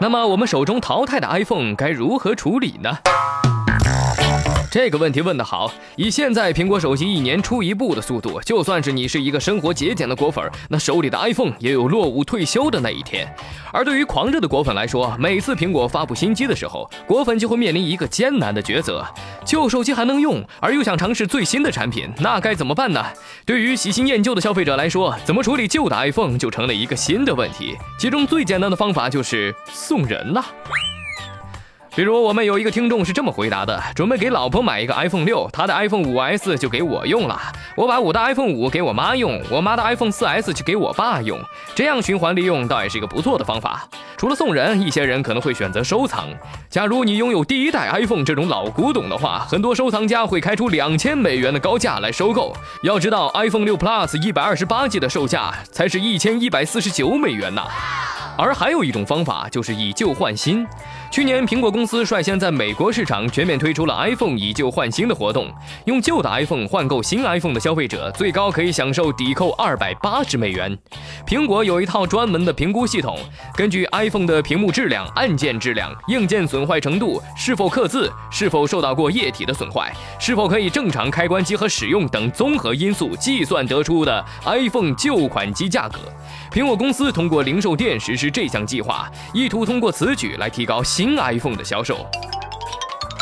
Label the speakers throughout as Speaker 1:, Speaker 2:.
Speaker 1: 那么我们手中淘汰的 iPhone 该如何处理呢？这个问题问得好！以现在苹果手机一年出一部的速度，就算是你是一个生活节俭的果粉，那手里的 iPhone 也有落伍退休的那一天。而对于狂热的果粉来说，每次苹果发布新机的时候，果粉就会面临一个艰难的抉择：旧手机还能用，而又想尝试最新的产品，那该怎么办呢？对于喜新厌旧的消费者来说，怎么处理旧的 iPhone 就成了一个新的问题。其中最简单的方法就是送人了。比如我们有一个听众是这么回答的：准备给老婆买一个 iPhone 六，她的 iPhone 五 S 就给我用了；我把我的 iPhone 五给我妈用，我妈的 iPhone 四 S 就给我爸用。这样循环利用倒也是一个不错的方法。除了送人，一些人可能会选择收藏。假如你拥有第一代 iPhone 这种老古董的话，很多收藏家会开出两千美元的高价来收购。要知道，iPhone 六 Plus 一百二十八 G 的售价才是一千一百四十九美元呢。而还有一种方法，就是以旧换新。去年，苹果公司率先在美国市场全面推出了 iPhone 以旧换新的活动，用旧的 iPhone 换购新 iPhone 的消费者，最高可以享受抵扣二百八十美元。苹果有一套专门的评估系统，根据 iPhone 的屏幕质量、按键质量、硬件损坏程度、是否刻字、是否受到过液体的损坏、是否可以正常开关机和使用等综合因素计算得出的 iPhone 旧款机价格。苹果公司通过零售店实施是这项计划，意图通过此举来提高新 iPhone 的销售。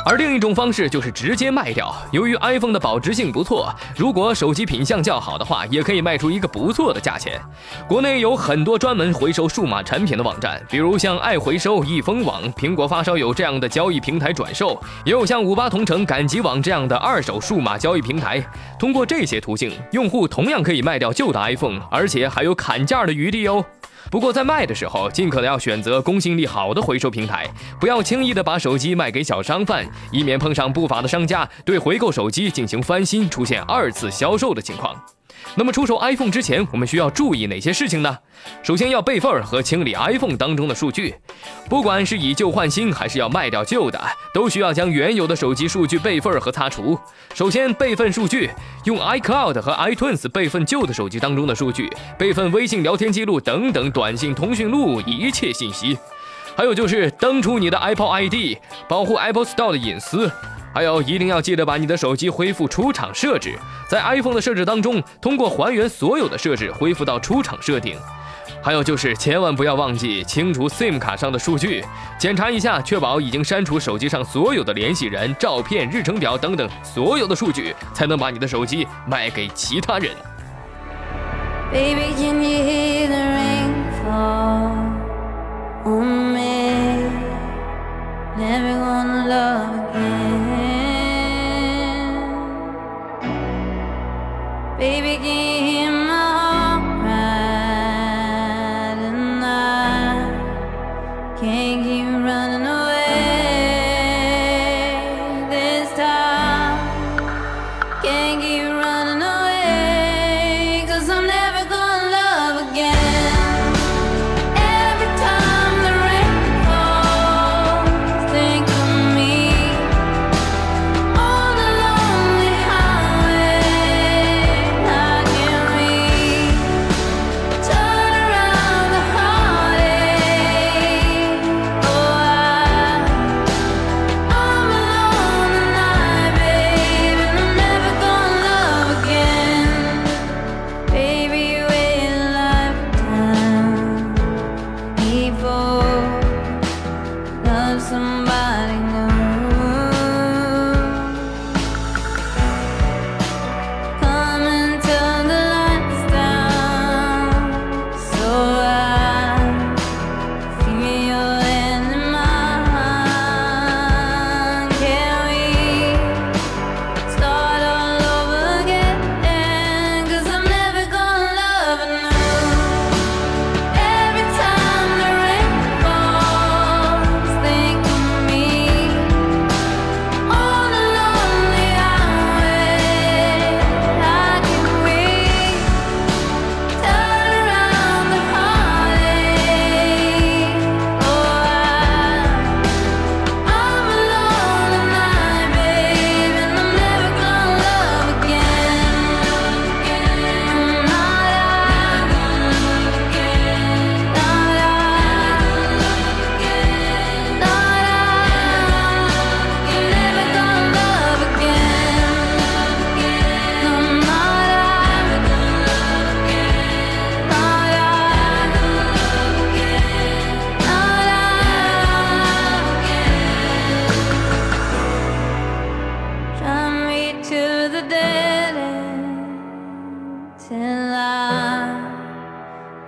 Speaker 1: 而另一种方式就是直接卖掉。由于 iPhone 的保值性不错，如果手机品相较好的话，也可以卖出一个不错的价钱。国内有很多专门回收数码产品的网站，比如像爱回收、易丰网、苹果发烧友这样的交易平台转售，也有像五八同城、赶集网这样的二手数码交易平台。通过这些途径，用户同样可以卖掉旧的 iPhone，而且还有砍价的余地哦。不过在卖的时候，尽可能要选择公信力好的回收平台，不要轻易的把手机卖给小商贩，以免碰上不法的商家对回购手机进行翻新，出现二次销售的情况。那么出售 iPhone 之前，我们需要注意哪些事情呢？首先要备份和清理 iPhone 当中的数据，不管是以旧换新，还是要卖掉旧的，都需要将原有的手机数据备份和擦除。首先备份数据，用 iCloud 和 iTunes 备份旧的手机当中的数据，备份微信聊天记录等等短信通讯录一切信息。还有就是登出你的 Apple ID，保护 Apple Store 的隐私。还有，一定要记得把你的手机恢复出厂设置，在 iPhone 的设置当中，通过还原所有的设置恢复到出厂设定。还有就是，千万不要忘记清除 SIM 卡上的数据，检查一下，确保已经删除手机上所有的联系人、照片、日程表等等所有的数据，才能把你的手机卖给其他人。Baby, can you hear Baby, give my heart right and I can't keep running away this time. Can't keep some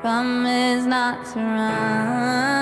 Speaker 1: Promise not to run.